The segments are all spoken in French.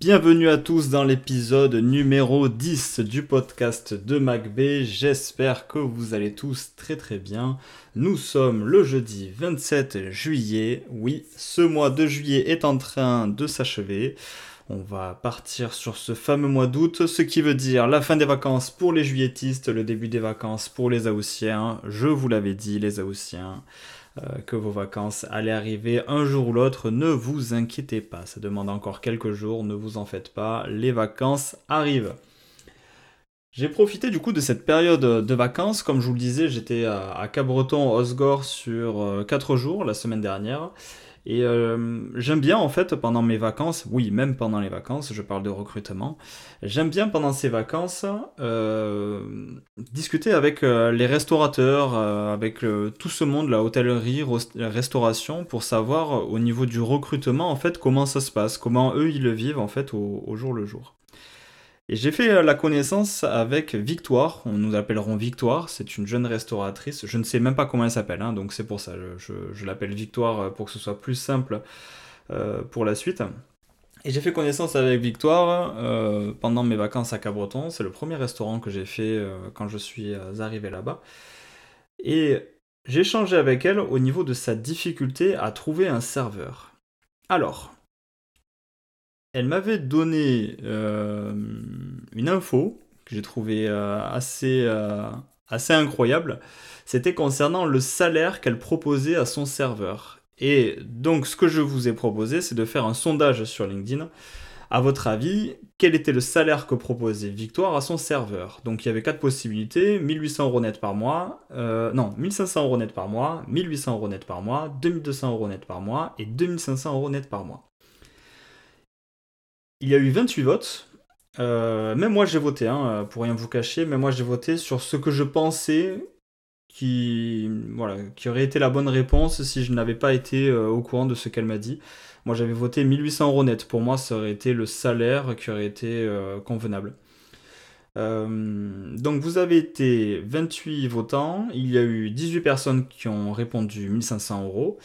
Bienvenue à tous dans l'épisode numéro 10 du podcast de MacB. J'espère que vous allez tous très très bien. Nous sommes le jeudi 27 juillet. Oui, ce mois de juillet est en train de s'achever. On va partir sur ce fameux mois d'août, ce qui veut dire la fin des vacances pour les juilletistes, le début des vacances pour les Aoussiens. Je vous l'avais dit, les Aoussiens. Euh, que vos vacances allaient arriver un jour ou l'autre, ne vous inquiétez pas, ça demande encore quelques jours, ne vous en faites pas, les vacances arrivent. J'ai profité du coup de cette période de vacances, comme je vous le disais, j'étais à, Cabreton, Osgore sur 4 euh, jours la semaine dernière, et euh, j'aime bien en fait pendant mes vacances, oui même pendant les vacances, je parle de recrutement, j'aime bien pendant ces vacances euh, discuter avec euh, les restaurateurs, avec tout ce monde, la hôtellerie, restauration, pour savoir au niveau du recrutement en fait comment ça se passe, comment eux ils le vivent en fait au jour le jour. Et j'ai fait euh, la connaissance avec Victoire, on nous appellerons Victoire, c'est une jeune restauratrice, je ne sais même pas comment elle s'appelle, hein, donc c'est pour ça, je, l'appelle Victoire euh, pour que ce soit plus simple euh, pour la suite. Et j'ai fait connaissance avec Victoire pendant mes vacances à Cabreton, c'est le premier restaurant que j'ai fait quand je suis arrivé là-bas. Et j'ai échangé avec elle au niveau de sa difficulté à trouver un serveur. Alors, elle m'avait donné euh, une info que j'ai trouvé euh, assez, euh, assez incroyable. C'était concernant le salaire qu'elle proposait à son serveur. Et donc, ce que je vous ai proposé, c'est de faire un sondage sur LinkedIn. À votre avis, quel était le salaire que proposait Victoire à son serveur? Donc, il y avait quatre possibilités 1800 euros net par mois, non, 1500 euros net par mois, 1800 euros net par mois, 2200 euros net par mois et 2500 euros net par mois. Il y a eu 28 votes. Euh, même moi j'ai voté, hein, pour rien vous cacher, mais moi j'ai voté sur ce que je pensais qui, aurait été la bonne réponse si je n'avais pas été euh, au courant de ce qu'elle m'a dit. Moi j'avais voté 1800 euros net. Pour moi, ça aurait été le salaire qui aurait été euh, convenable. Donc vous avez été 28 votants, il y a eu 18 personnes qui ont répondu 1500 euros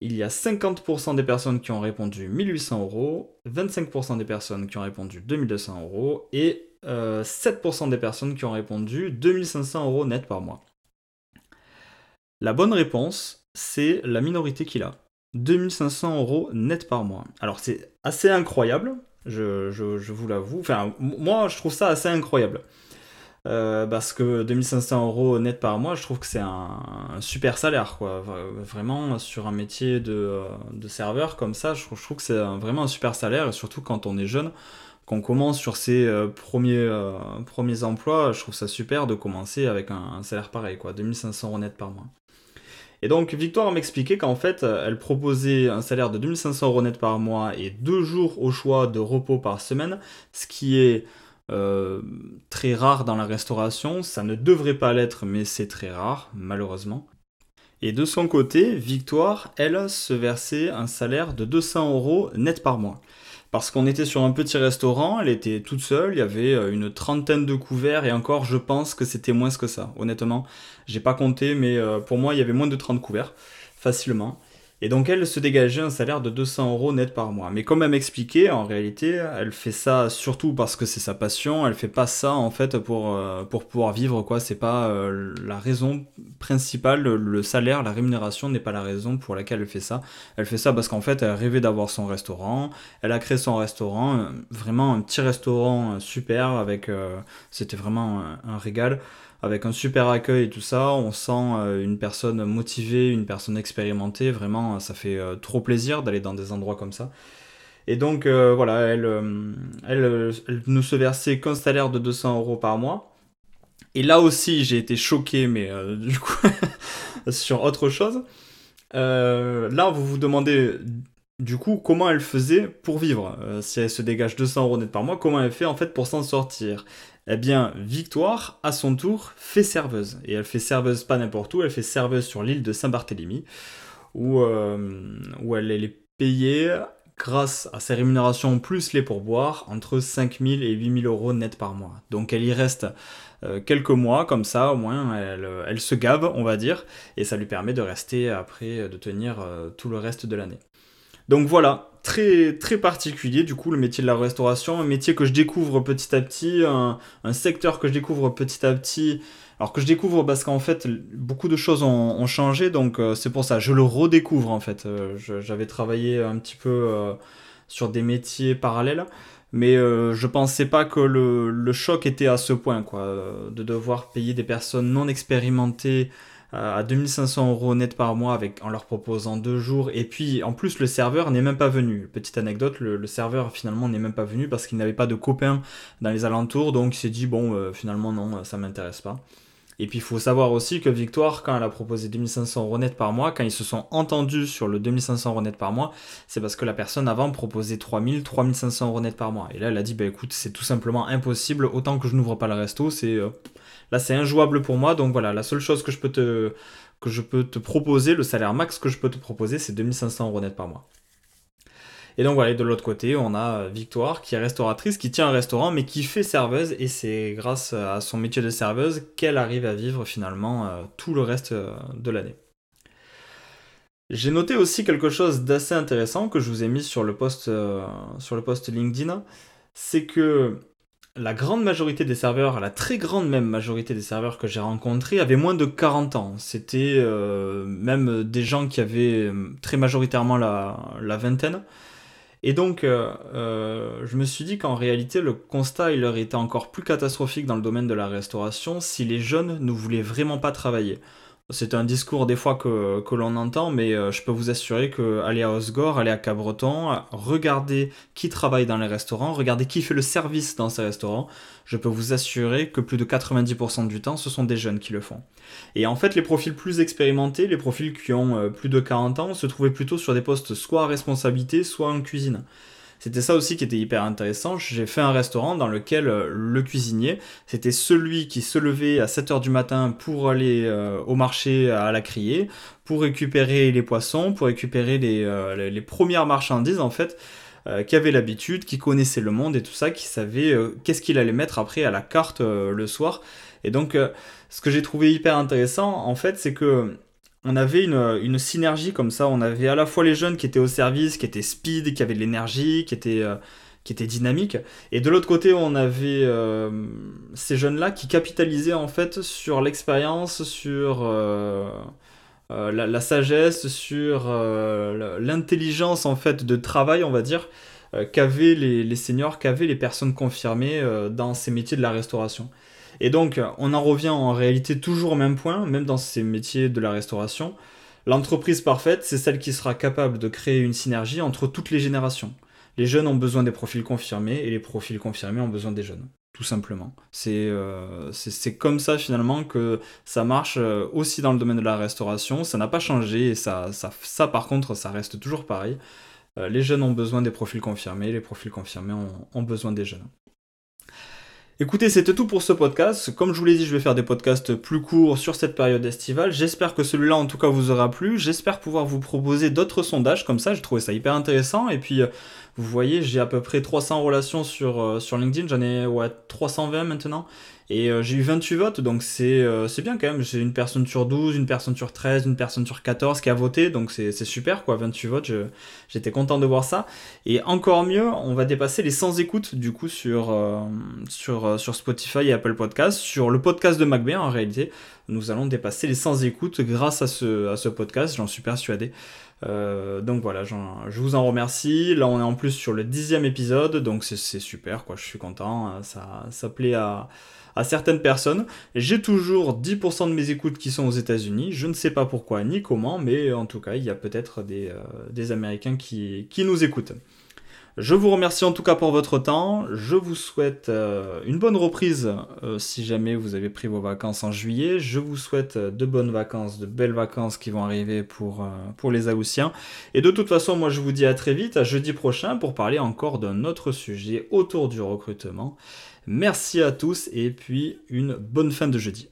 il y a 50% des personnes qui ont répondu 1800 euros, 25% des personnes qui ont répondu 2200 euros et 7% euh, des personnes qui ont répondu 2500 euros net par mois. La bonne réponse, c'est la minorité qu'il a. 2500 euros net par mois. Alors c'est assez incroyable, je, je vous l'avoue. Enfin, moi je trouve ça assez incroyable. Euh, parce que 2500 euros net par mois, je trouve que c'est un, super salaire, quoi. Vraiment, sur un métier de, serveur comme ça, je trouve, que c'est vraiment un super salaire, et surtout quand on est jeune, qu'on commence sur ses euh, premiers, euh, premiers emplois, je trouve ça super de commencer avec un, salaire pareil, quoi. 2500 euros net par mois. Et donc, Victoire m'expliquait qu'en fait, elle proposait un salaire de 2500 euros net par mois et deux jours au choix de repos par semaine, ce qui est euh, très rare dans la restauration. Ça ne devrait pas l'être, mais c'est très rare, malheureusement. Et de son côté, Victoire, elle, se versait un salaire de 200 euros net par mois. Parce qu'on était sur un petit restaurant, elle était toute seule, il y avait euh, une trentaine de couverts, et encore, je pense que c'était moins que ça. Honnêtement, j'ai pas compté, mais euh, pour moi, il y avait moins de 30 couverts, facilement. Et donc elle se dégageait un salaire de 200 euros net par mois. Mais comme elle m'expliquait, en réalité, elle fait ça surtout parce que c'est sa passion. Elle fait pas ça en fait pour, euh, pour pouvoir vivre quoi. C'est pas euh, la raison principale. Le salaire, la rémunération n'est pas la raison pour laquelle elle fait ça. Elle fait ça parce qu'en fait, elle rêvait d'avoir son restaurant. Elle a créé son restaurant, euh, vraiment un petit restaurant super avec. C'était vraiment un régal avec un super accueil et tout ça. On sent euh, une personne motivée, une personne expérimentée. Vraiment, ça fait euh, trop plaisir d'aller dans des endroits comme ça. Et donc, euh, voilà, elle, elle, ne se versait qu'un salaire de 200 euros par mois. Et là aussi, j'ai été choqué, mais du coup, sur autre chose. là, vous vous demandez du coup comment elle faisait pour vivre? si elle se dégage 200 euros net par mois, comment elle fait en fait pour s'en sortir? Eh bien, Victoire, à son tour, fait serveuse. Et elle fait serveuse pas n'importe où, elle fait serveuse sur l'île de Saint-Barthélemy, où, où elle est payée grâce à ses rémunérations plus les pourboires entre 5000 et 8000 euros net par mois. Donc elle y reste euh, quelques mois comme ça, au moins elle, elle, se gave, on va dire, et ça lui permet de rester après, de tenir euh, tout le reste de l'année. Donc voilà, très très particulier du coup le métier de la restauration, un métier que je découvre petit à petit, un, secteur que je découvre petit à petit alors que je découvre parce qu'en fait, beaucoup de choses ont, changé, donc euh, c'est pour ça, je le redécouvre en fait. Euh, j'avais travaillé un petit peu euh, sur des métiers parallèles, mais je pensais pas que le, choc était à ce point, quoi, de devoir payer des personnes non expérimentées à 2500 euros net par mois avec, en leur proposant deux jours. Et puis en plus, le serveur n'est même pas venu. Petite anecdote, le, serveur finalement n'est même pas venu parce qu'il n'avait pas de copains dans les alentours. Donc il s'est dit, bon, finalement non, ça m'intéresse pas. Et puis il faut savoir aussi que Victoire, quand elle a proposé 2500 euros net par mois, quand ils se sont entendus sur le 2500 euros net par mois, c'est parce que la personne avant proposait 3000, 3500 euros net par mois. Et là, elle a dit, bah écoute, c'est tout simplement impossible, autant que je n'ouvre pas le resto, c'est euh, là c'est injouable pour moi. Donc voilà, la seule chose que je peux te proposer, le salaire max que je peux te proposer, c'est 2500 euros net par mois. Et donc voilà, de l'autre côté, on a Victoire qui est restauratrice, qui tient un restaurant, mais qui fait serveuse. Et c'est grâce à son métier de serveuse qu'elle arrive à vivre finalement euh, tout le reste euh, de l'année. J'ai noté aussi quelque chose d'assez intéressant que je vous ai mis sur le post, euh, sur le post LinkedIn. C'est que la grande majorité des serveurs, la très grande même majorité des serveurs que j'ai rencontrés avaient moins de 40 ans. C'était même des gens qui avaient très majoritairement la vingtaine. Et donc, euh, euh, je me suis dit qu'en réalité, le constat, il aurait été encore plus catastrophique dans le domaine de la restauration si les jeunes ne voulaient vraiment pas travailler. C'est un discours des fois que, l'on entend, mais euh, je peux vous assurer que aller à Osgore, aller à Cabreton, regarder qui travaille dans les restaurants, regarder qui fait le service dans ces restaurants, je peux vous assurer que plus de 90% du temps, ce sont des jeunes qui le font. Et en fait, les profils plus expérimentés, les profils qui ont euh, plus de 40 ans, se trouvaient plutôt sur des postes soit à responsabilité, soit en cuisine. C'était ça aussi qui était hyper intéressant. J'ai fait un restaurant dans lequel euh, le cuisinier, c'était celui qui se levait à 7h du matin pour aller euh, au marché à la criée, pour récupérer les poissons, pour récupérer les, euh, premières marchandises en fait. qui avait l'habitude, qui connaissait le monde et tout ça, qui savait qu'est-ce qu'il allait mettre après à la carte le soir. Et donc, ce que j'ai trouvé hyper intéressant, en fait, c'est que on avait une, synergie comme ça. On avait à la fois les jeunes qui étaient au service, qui étaient speed, qui avaient de l'énergie, qui étaient, euh, dynamiques. Et de l'autre côté, on avait euh, ces jeunes-là qui capitalisaient en fait sur l'expérience, sur euh, la, sagesse, sur l'intelligence en fait de travail, on va dire, qu'avaient les, les seniors, qu'avaient les personnes confirmées dans ces métiers de la restauration. Et donc, on en revient en réalité toujours au même point, même dans ces métiers de la restauration. L'entreprise parfaite, c'est celle qui sera capable de créer une synergie entre toutes les générations. Les jeunes ont besoin des profils confirmés et les profils confirmés ont besoin des jeunes, tout simplement. C'est euh, comme ça finalement que ça marche euh, aussi dans le domaine de la restauration. Ça n'a pas changé et ça, par contre, ça reste toujours pareil. Euh, les jeunes ont besoin des profils confirmés, les profils confirmés ont besoin des jeunes. Écoutez, c'était tout pour ce podcast. Comme je vous l'ai dit, je vais faire des podcasts plus courts sur cette période estivale. J'espère que celui-là, en tout cas, vous aura plu. J'espère pouvoir vous proposer d'autres sondages comme ça. J'ai trouvé ça hyper intéressant. Et puis, euh, vous voyez, j'ai à peu près 300 relations sur, euh, sur LinkedIn. J'en ai ouais, 320 maintenant. Et euh, j'ai eu 28 votes, donc euh, c'est bien quand même. J'ai une personne sur 12, une personne sur 13, une personne sur 14 qui a voté, donc c'est super quoi, 28 votes, j'étais content de voir ça. Et encore mieux, on va dépasser les 100 écoutes du coup sur, euh, sur, sur Spotify et Apple Podcast. Sur le podcast de MacB en réalité, nous allons dépasser les 100 écoutes grâce à ce, à ce podcast, j'en suis persuadé. Donc voilà, je vous en remercie. Là, on est en plus sur le dixième épisode, donc c'est super, quoi. Je suis content. Ça, ça plaît à, à certaines personnes. J'ai toujours 10% de mes écoutes qui sont aux États-Unis. Je ne sais pas pourquoi ni comment, mais en tout cas, il y a peut-être des, euh, Américains qui, qui nous écoutent. Je vous remercie en tout cas pour votre temps. Je vous souhaite euh, une bonne reprise euh, si jamais vous avez pris vos vacances en juillet. Je vous souhaite euh, de bonnes vacances, de belles vacances qui vont arriver pour, pour les Aoussiens. Et de toute façon, moi je vous dis à très vite, à jeudi prochain, pour parler encore d'un autre sujet autour du recrutement. Merci à tous et puis une bonne fin de jeudi.